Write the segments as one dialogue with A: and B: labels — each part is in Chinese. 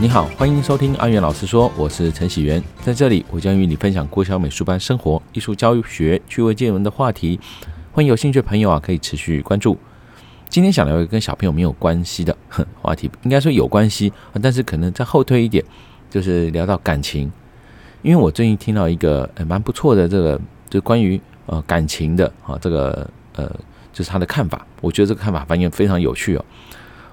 A: 你好，欢迎收听阿元老师说，我是陈喜元，在这里我将与你分享国小美术班生活、艺术教学、趣味见闻的话题。欢迎有兴趣的朋友啊，可以持续关注。今天想聊一个跟小朋友没有关系的 话题，应该说有关系，但是可能再后退一点，就是聊到感情。因为我最近听到一个蛮不错的这个，就关于呃感情的啊，这个呃就是他的看法，我觉得这个看法反应非常有趣哦。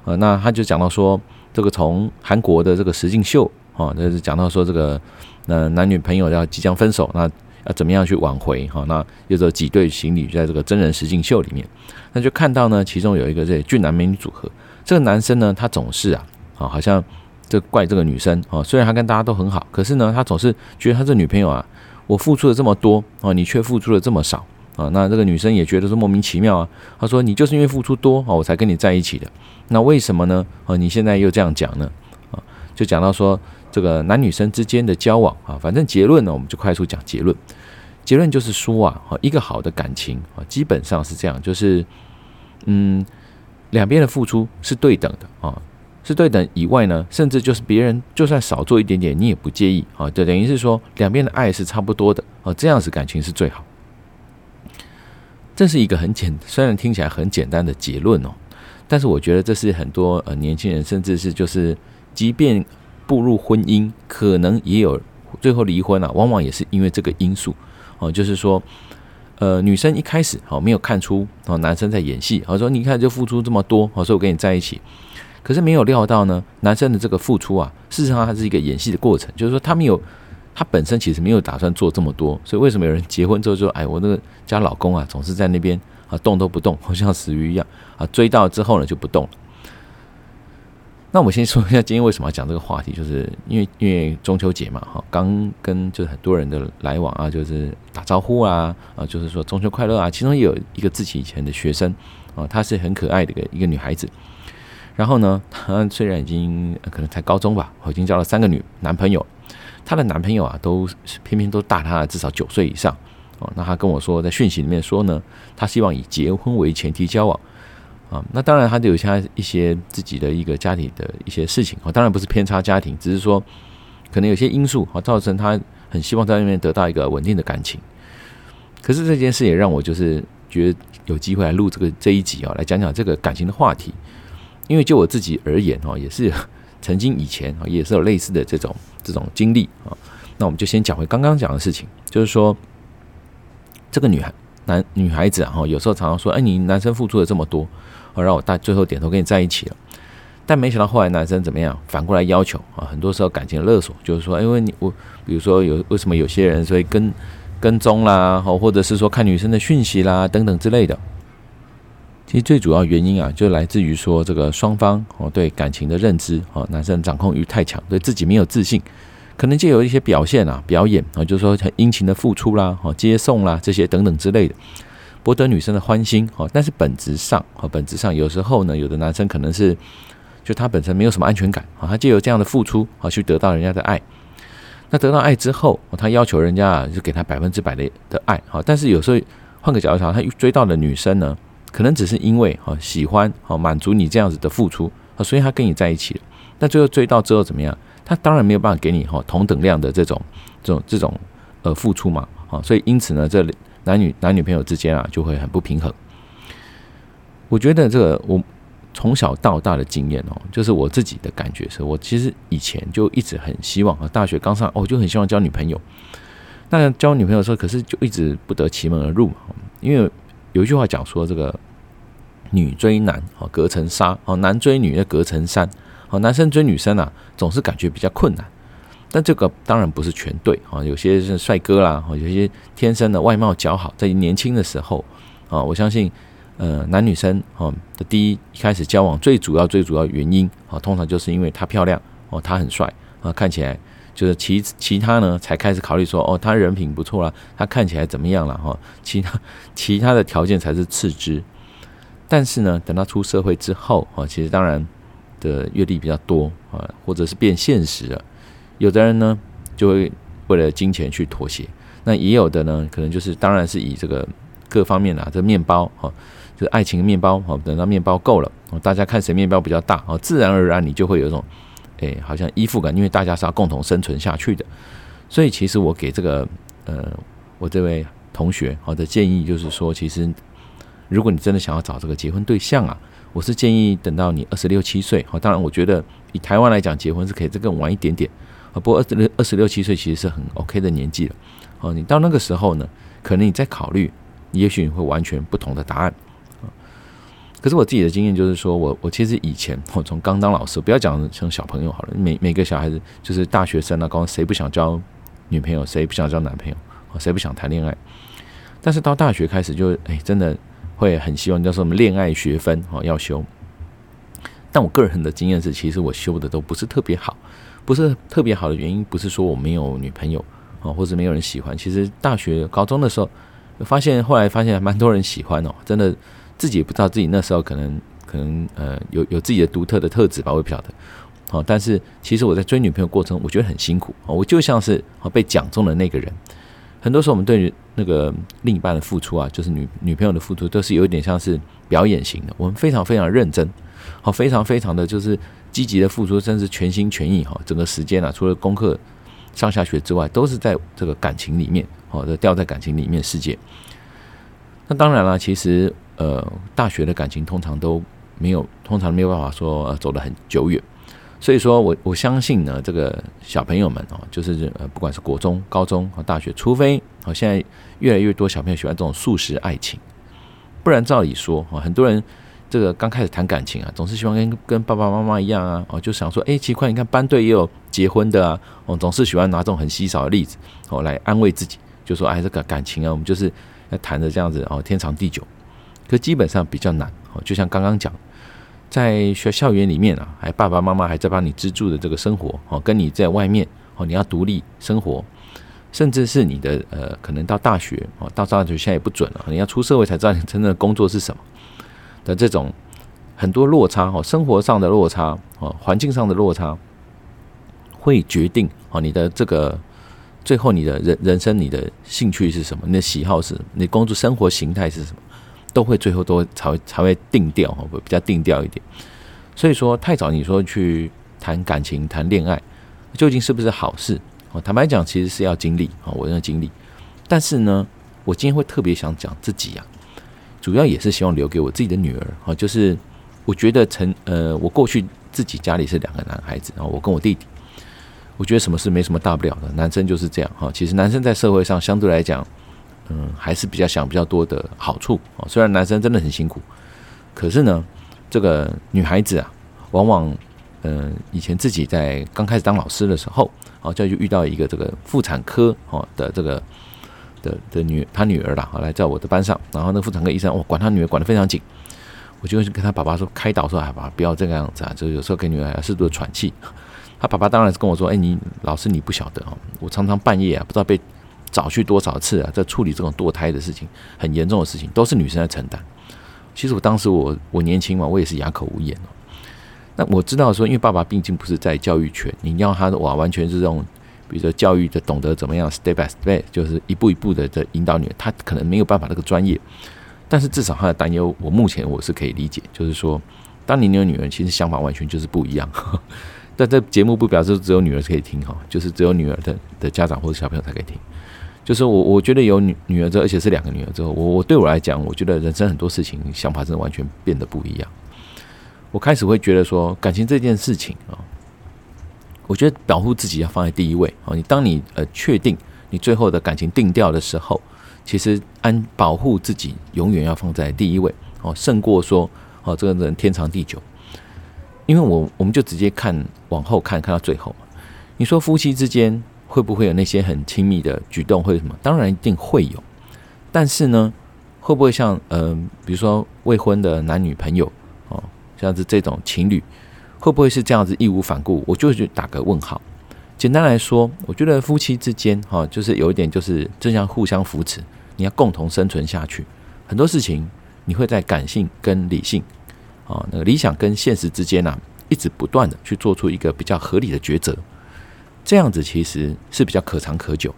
A: 呃，那他就讲到说，这个从韩国的这个实境秀啊，就是讲到说这个，呃，男女朋友要即将分手，那要怎么样去挽回哈？那有这几对情侣在这个真人实境秀里面，那就看到呢，其中有一个这俊男美女组合，这个男生呢，他总是啊，啊，好像这怪这个女生啊，虽然他跟大家都很好，可是呢，他总是觉得他这女朋友啊，我付出了这么多啊，你却付出了这么少。啊，那这个女生也觉得是莫名其妙啊。她说：“你就是因为付出多啊，我才跟你在一起的。那为什么呢？啊，你现在又这样讲呢？啊，就讲到说这个男女生之间的交往啊，反正结论呢，我们就快速讲结论。结论就是说啊，一个好的感情啊，基本上是这样，就是嗯，两边的付出是对等的啊，是对等以外呢，甚至就是别人就算少做一点点，你也不介意啊，就等于是说两边的爱是差不多的啊，这样子感情是最好。”这是一个很简，虽然听起来很简单的结论哦，但是我觉得这是很多呃年轻人，甚至是就是，即便步入婚姻，可能也有最后离婚了，往往也是因为这个因素哦，就是说，呃，女生一开始哦没有看出哦男生在演戏，哦说你看就付出这么多，哦说我跟你在一起，可是没有料到呢，男生的这个付出啊，事实上它是一个演戏的过程，就是说他没有。他本身其实没有打算做这么多，所以为什么有人结婚之后就说：“哎，我那个家老公啊，总是在那边啊动都不动，好像死鱼一样啊。”追到之后呢就不动了。那我先说一下今天为什么要讲这个话题，就是因为因为中秋节嘛，哈，刚跟就是很多人的来往啊，就是打招呼啊，啊，就是说中秋快乐啊。其中有一个自己以前的学生啊，她是很可爱的一个一个女孩子。然后呢，她虽然已经可能才高中吧，我已经交了三个女男朋友。她的男朋友啊，都偏偏都大她至少九岁以上哦。那他跟我说，在讯息里面说呢，他希望以结婚为前提交往啊。那当然，他就有他一些自己的一个家庭的一些事情啊。当然不是偏差家庭，只是说可能有些因素啊，造成他很希望在那边得到一个稳定的感情。可是这件事也让我就是觉得有机会来录这个这一集啊，来讲讲这个感情的话题。因为就我自己而言哈，也是。曾经以前啊，也是有类似的这种这种经历啊。那我们就先讲回刚刚讲的事情，就是说，这个女孩男女孩子啊，哈有时候常常说，哎，你男生付出了这么多，哦，让我大最后点头跟你在一起了。但没想到后来男生怎么样，反过来要求啊，很多时候感情勒索，就是说，因为你我，比如说有为什么有些人所以跟跟踪啦，或者是说看女生的讯息啦等等之类的。其实最主要原因啊，就来自于说这个双方哦对感情的认知哦，男生掌控欲太强，对自己没有自信，可能就有一些表现啊、表演啊，就是说很殷勤的付出啦、哦接送啦这些等等之类的，博得女生的欢心哦。但是本质上哦，本质上有时候呢，有的男生可能是就他本身没有什么安全感啊，他就有这样的付出啊去得到人家的爱。那得到爱之后，他要求人家啊就给他百分之百的的爱哈。但是有时候换个角度想，他追到的女生呢？可能只是因为哈喜欢哈满足你这样子的付出啊，所以他跟你在一起了。但最后追到之后怎么样？他当然没有办法给你哈同等量的这种这种这种呃付出嘛啊，所以因此呢，这男女男女朋友之间啊就会很不平衡。我觉得这个我从小到大的经验哦，就是我自己的感觉是，我其实以前就一直很希望啊，大学刚上哦，就很希望交女朋友。那交女朋友的时候，可是就一直不得其门而入嘛，因为。有一句话讲说，这个女追男哦，隔层纱哦；男追女要隔层山哦。男生追女生啊，总是感觉比较困难。但这个当然不是全对啊，有些是帅哥啦，有些天生的外貌姣好，在年轻的时候啊，我相信呃，男女生哦的第一开始交往最主要最主要原因啊，通常就是因为他漂亮哦，他很帅啊，看起来。就是其其他呢，才开始考虑说，哦，他人品不错啦，他看起来怎么样了哈？其他 其他的条件才是次之。但是呢，等他出社会之后啊，其实当然的阅历比较多啊，或者是变现实了。有的人呢，就会为了金钱去妥协；那也有的呢，可能就是当然是以这个各方面啊，这面包哈，就是爱情面包哈，等到面包够了，大家看谁面包比较大啊，自然而然你就会有一种。哎，好像依附感，因为大家是要共同生存下去的。所以其实我给这个呃，我这位同学好的建议就是说，其实如果你真的想要找这个结婚对象啊，我是建议等到你二十六七岁。好，当然我觉得以台湾来讲，结婚是可以再更晚一点点。啊，不过二十六二十六七岁其实是很 OK 的年纪了。哦，你到那个时候呢，可能你再考虑，也许你会完全不同的答案。可是我自己的经验就是说，我我其实以前我从刚当老师，不要讲像小朋友好了，每每个小孩子就是大学生啊，高中谁不想交女朋友，谁不想交男朋友，谁不想谈恋爱？但是到大学开始就哎，真的会很希望，叫什么恋爱学分哦要修。但我个人的经验是，其实我修的都不是特别好，不是特别好的原因，不是说我没有女朋友啊，或者没有人喜欢。其实大学高中的时候，发现后来发现蛮多人喜欢哦，真的。自己也不知道自己那时候可能可能呃有有自己的独特的特质吧，我也不晓得。好，但是其实我在追女朋友过程，我觉得很辛苦。我就像是被讲中的那个人。很多时候我们对于那个另一半的付出啊，就是女女朋友的付出，都是有一点像是表演型的。我们非常非常认真，好，非常非常的就是积极的付出，甚至全心全意哈。整个时间啊，除了功课上下学之外，都是在这个感情里面，好，的掉在感情里面世界。那当然了，其实。呃，大学的感情通常都没有，通常没有办法说走得很久远，所以说我我相信呢，这个小朋友们哦，就是呃，不管是国中、高中和大学，除非哦，现在越来越多小朋友喜欢这种速食爱情，不然照理说啊，很多人这个刚开始谈感情啊，总是希望跟跟爸爸妈妈一样啊，哦，就想说，哎，奇怪，你看班队也有结婚的啊，哦，总是喜欢拿这种很稀少的例子哦来安慰自己，就说，哎，这个感情啊，我们就是要谈的这样子哦，天长地久。可基本上比较难哦，就像刚刚讲，在学校园里面啊，还爸爸妈妈还在帮你资助的这个生活哦，跟你在外面哦，你要独立生活，甚至是你的呃，可能到大学哦，到大学现在也不准了，你要出社会才知道你真正的工作是什么的这种很多落差哦，生活上的落差哦，环境上的落差，会决定哦你的这个最后你的人人生你的兴趣是什么，你的喜好是什么，你工作生活形态是什么。都会最后都会才会才会定调哈，比较定调一点。所以说太早你说去谈感情谈恋爱，究竟是不是好事？哦，坦白讲，其实是要经历啊，我要经历。但是呢，我今天会特别想讲自己呀，主要也是希望留给我自己的女儿啊，就是我觉得曾呃，我过去自己家里是两个男孩子啊，我跟我弟弟，我觉得什么事没什么大不了的，男生就是这样哈。其实男生在社会上相对来讲。嗯，还是比较想比较多的好处哦。虽然男生真的很辛苦，可是呢，这个女孩子啊，往往嗯，以前自己在刚开始当老师的时候，哦，就遇到一个这个妇产科哦的这个的的女她女儿啦，来在我的班上，然后那妇产科医生，我管他女儿管得非常紧，我就跟他爸爸说开导说，哎，爸爸不要这个样子啊，就有时候给女儿适度的喘气。他爸爸当然是跟我说，哎，你老师你不晓得哦，我常常半夜啊，不知道被。早去多少次啊？在处理这种堕胎的事情，很严重的事情，都是女生在承担。其实我当时我我年轻嘛，我也是哑口无言哦。那我知道说，因为爸爸毕竟不是在教育圈，你要他哇，完全是这种，比如说教育的懂得怎么样 step by step，就是一步一步的在引导你，他可能没有办法那个专业。但是至少他的担忧，我目前我是可以理解，就是说，当你有女儿，其实想法完全就是不一样。但这节目不表示只有女儿可以听哈，就是只有女儿的的家长或者小朋友才可以听。就是我，我觉得有女女儿之后，而且是两个女儿之后，我我对我来讲，我觉得人生很多事情想法真的完全变得不一样。我开始会觉得说，感情这件事情啊，我觉得保护自己要放在第一位啊。你当你呃确定你最后的感情定调的时候，其实安保护自己永远要放在第一位哦，胜过说哦这个人天长地久。因为我我们就直接看往后看看到最后，你说夫妻之间。会不会有那些很亲密的举动，或者什么？当然一定会有，但是呢，会不会像嗯、呃，比如说未婚的男女朋友哦，像是这种情侣，会不会是这样子义无反顾？我就去打个问号。简单来说，我觉得夫妻之间哈，就是有一点就是这样互相扶持，你要共同生存下去。很多事情你会在感性跟理性啊，那个理想跟现实之间呢、一直不断的去做出一个比较合理的抉择。这样子其实是比较可长可久，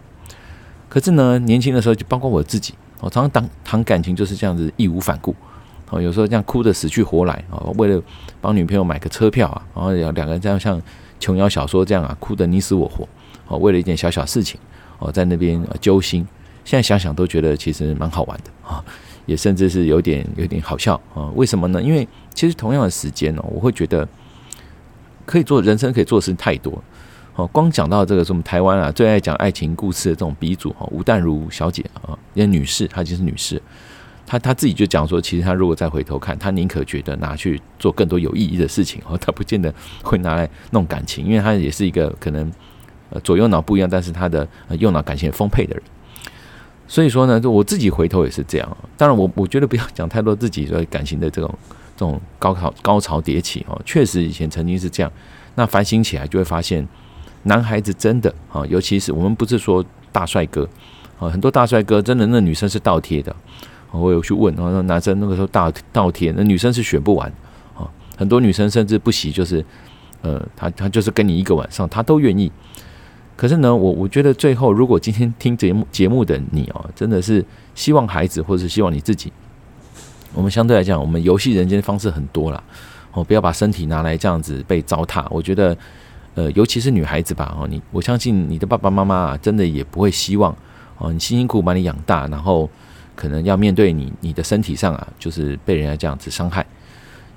A: 可是呢，年轻的时候就包括我自己，我常常谈谈感情就是这样子义无反顾，哦，有时候这样哭得死去活来啊，为了帮女朋友买个车票啊，然后两个人这样像琼瑶小说这样啊，哭得你死我活哦，为了一件小小事情哦，在那边揪心。现在想想都觉得其实蛮好玩的啊，也甚至是有点有点好笑啊。为什么呢？因为其实同样的时间呢，我会觉得可以做人生可以做的事情太多光讲到这个什么台湾啊，最爱讲爱情故事的这种鼻祖哈，吴淡如小姐啊，因为女士，她就是女士。她她自己就讲说，其实她如果再回头看，她宁可觉得拿去做更多有意义的事情哦，她不见得会拿来弄感情，因为她也是一个可能呃左右脑不一样，但是他的右脑感情也丰沛的人。所以说呢，就我自己回头也是这样。当然我，我觉得不要讲太多自己的感情的这种这种高潮高潮迭起哦，确实以前曾经是这样。那反省起来就会发现，男孩子真的啊，尤其是我们不是说大帅哥啊，很多大帅哥真的那女生是倒贴的。我有去问，然后那男生那个时候倒倒贴，那女生是选不完啊，很多女生甚至不惜就是，呃，他他就是跟你一个晚上，他都愿意。可是呢，我我觉得最后，如果今天听节目节目的你哦，真的是希望孩子或者是希望你自己，我们相对来讲，我们游戏人间的方式很多了哦，不要把身体拿来这样子被糟蹋。我觉得，呃，尤其是女孩子吧，哦，你我相信你的爸爸妈妈啊，真的也不会希望哦，你辛辛苦苦把你养大，然后。可能要面对你你的身体上啊，就是被人家这样子伤害。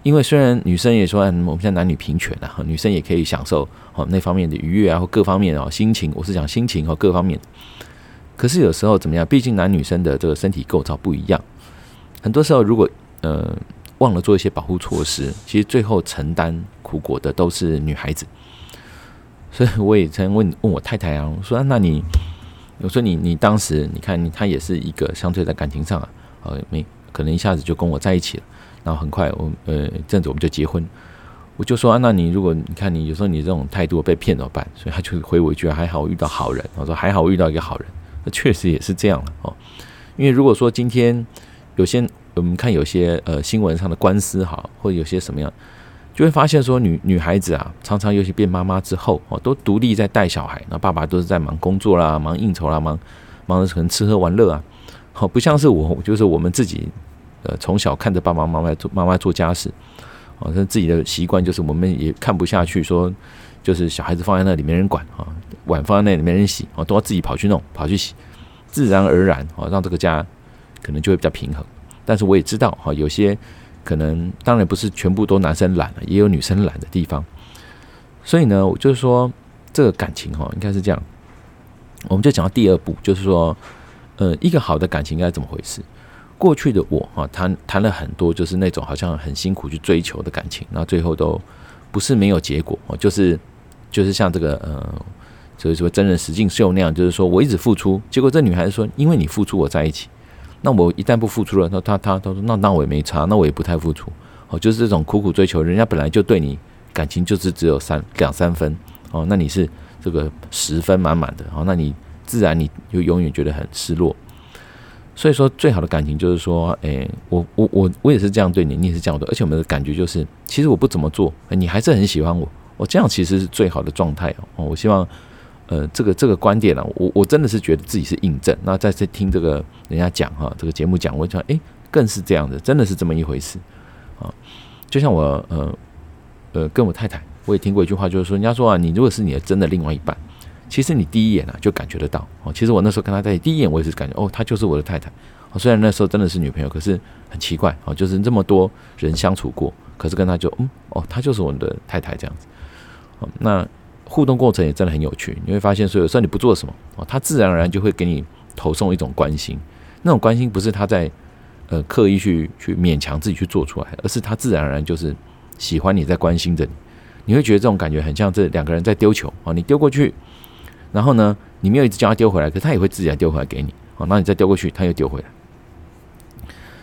A: 因为虽然女生也说，我们现在男女平权啊，女生也可以享受哦那方面的愉悦啊，或各方面哦心情，我是讲心情和各方面。可是有时候怎么样？毕竟男女生的这个身体构造不一样，很多时候如果呃忘了做一些保护措施，其实最后承担苦果的都是女孩子。所以我也曾问问我太太啊，我说那你。我说你你当时你看你他也是一个相对在感情上啊，呃没可能一下子就跟我在一起了，然后很快我呃这阵子我们就结婚，我就说啊，那你如果你看你有时候你这种态度被骗怎么办？所以他就回我一句还好遇到好人，我说还好遇到一个好人，那确实也是这样了哦，因为如果说今天有些我们看有些呃新闻上的官司哈，或者有些什么样。就会发现说女，女孩子啊，常常尤其变妈妈之后哦，都独立在带小孩，那爸爸都是在忙工作啦，忙应酬啦，忙忙着可能吃喝玩乐啊，好不像是我，就是我们自己，呃，从小看着爸爸妈妈做妈妈做家事，哦，那自己的习惯就是我们也看不下去，说就是小孩子放在那里没人管啊，碗放在那里没人洗，哦，都要自己跑去弄，跑去洗，自然而然哦，让这个家可能就会比较平衡。但是我也知道哈，有些。可能当然不是全部都男生懒了，也有女生懒的地方。所以呢，我就是说这个感情哈，应该是这样。我们就讲到第二步，就是说，呃，一个好的感情应该怎么回事？过去的我哈，谈谈了很多，就是那种好像很辛苦去追求的感情，那最后都不是没有结果哦，就是就是像这个呃，所以说真人实境秀那样，就是说我一直付出，结果这女孩子说，因为你付出，我在一起。那我一旦不付出了，那他他他说那那我也没差，那我也不太付出，哦，就是这种苦苦追求，人家本来就对你感情就是只有三两三分，哦，那你是这个十分满满的，哦，那你自然你就永远觉得很失落。所以说，最好的感情就是说，诶，我我我我也是这样对你，你也是这样的，而且我们的感觉就是，其实我不怎么做，你还是很喜欢我，我这样其实是最好的状态哦，我希望。呃，这个这个观点呢、啊，我我真的是觉得自己是印证。那在这听这个人家讲哈，这个节目讲，我想哎，更是这样的，真的是这么一回事啊。就像我呃呃跟我太太，我也听过一句话，就是说，人家说啊，你如果是你的真的另外一半，其实你第一眼啊就感觉得到哦。其实我那时候跟他在一起，第一眼我也是感觉哦，她就是我的太太。虽然那时候真的是女朋友，可是很奇怪哦，就是这么多人相处过，可是跟他就嗯哦，她就是我的太太这样子。那。互动过程也真的很有趣，你会发现，说有时候你不做什么啊，他自然而然就会给你投送一种关心。那种关心不是他在呃刻意去去勉强自己去做出来，而是他自然而然就是喜欢你在关心着你。你会觉得这种感觉很像这两个人在丢球啊，你丢过去，然后呢，你没有一直叫他丢回来，可是他也会自己来丢回来给你啊。那你再丢过去，他又丢回来。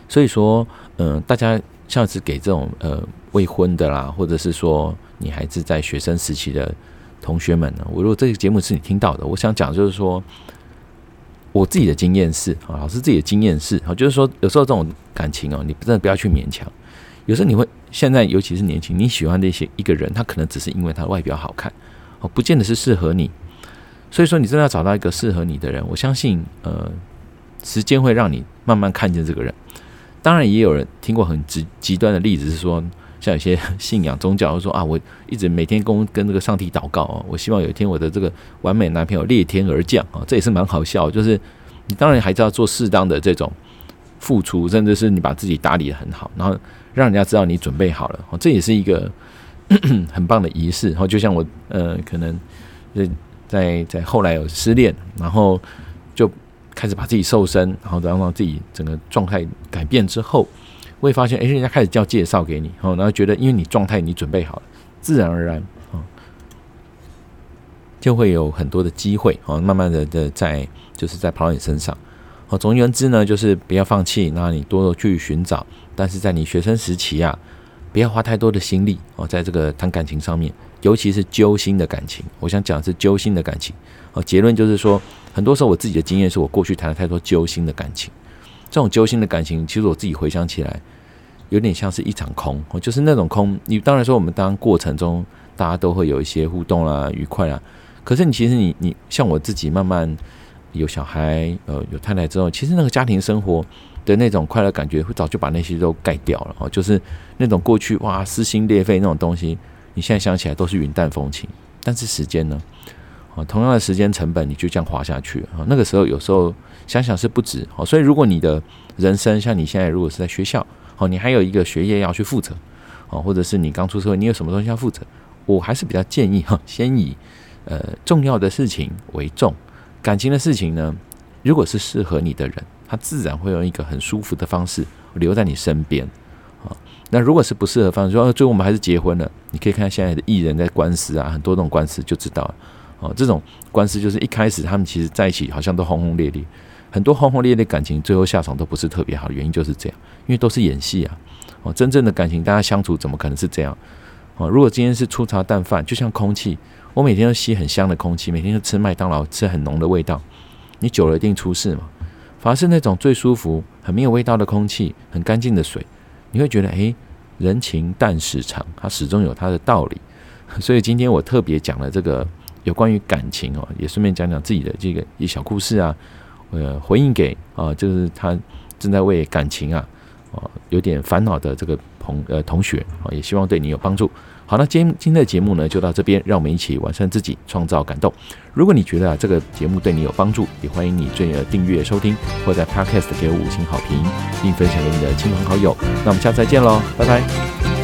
A: 所以说，嗯、大家像是给这种呃未婚的啦，或者是说你还是在学生时期的。同学们呢，我如果这个节目是你听到的，我想讲就是说，我自己的经验是啊，老师自己的经验是啊，就是说有时候这种感情哦，你真的不要去勉强。有时候你会现在尤其是年轻，你喜欢的一些一个人，他可能只是因为他外表好看哦，不见得是适合你。所以说，你真的要找到一个适合你的人，我相信呃，时间会让你慢慢看见这个人。当然，也有人听过很极极端的例子是说，像有些 信仰宗教说啊，我一直每天跟跟这个上帝祷告啊，我希望有一天我的这个完美男朋友裂天而降啊，这也是蛮好笑。就是你当然还是要做适当的这种付出，甚至是你把自己打理得很好，然后让人家知道你准备好了，这也是一个 很棒的仪式。然后就像我呃，可能在在在后来有失恋，然后就开始把自己瘦身，然后然后让自己整个状态改变之后。会发现，哎，人家开始叫介绍给你，哦，然后觉得，因为你状态你准备好了，自然而然，哦，就会有很多的机会，哦，慢慢的的在，就是在跑你身上，哦，总而言之呢，就是不要放弃，那你多多去寻找，但是在你学生时期啊，不要花太多的心力，哦，在这个谈感情上面，尤其是揪心的感情，我想讲是揪心的感情，哦，结论就是说，很多时候我自己的经验是我过去谈了太多揪心的感情。这种揪心的感情，其实我自己回想起来，有点像是一场空，就是那种空。你当然说，我们当过程中大家都会有一些互动啦、愉快啦。可是你其实你你像我自己，慢慢有小孩、呃有太太之后，其实那个家庭生活的那种快乐感觉，会早就把那些都盖掉了哦。就是那种过去哇撕心裂肺那种东西，你现在想起来都是云淡风轻。但是时间呢？啊，同样的时间成本，你就这样滑下去啊。那个时候有时候想想是不值哦。所以如果你的人生像你现在如果是在学校，哦，你还有一个学业要去负责，哦，或者是你刚出社会，你有什么东西要负责，我还是比较建议哈，先以呃重要的事情为重。感情的事情呢，如果是适合你的人，他自然会用一个很舒服的方式留在你身边啊。那如果是不适合方式，说最后我们还是结婚了，你可以看现在的艺人在官司啊，很多种官司就知道。哦，这种官司就是一开始他们其实在一起好像都轰轰烈烈，很多轰轰烈烈感情最后下场都不是特别好的原因就是这样，因为都是演戏啊。哦，真正的感情大家相处怎么可能是这样？哦，如果今天是粗茶淡饭，就像空气，我每天都吸很香的空气，每天都吃麦当劳吃很浓的味道，你久了一定出事嘛。反而是那种最舒服、很没有味道的空气，很干净的水，你会觉得诶，人情淡时长，它始终有它的道理。所以今天我特别讲了这个。有关于感情哦，也顺便讲讲自己的这个一小故事啊，呃，回应给啊，就是他正在为感情啊，哦，有点烦恼的这个朋呃同学啊，也希望对你有帮助。好，那今今天的节目呢就到这边，让我们一起完善自己，创造感动。如果你觉得啊这个节目对你有帮助，也欢迎你最呃订阅收听，或在 Podcast 给我五星好评，并分享给你的亲朋好友。那我们下次再见喽，拜拜。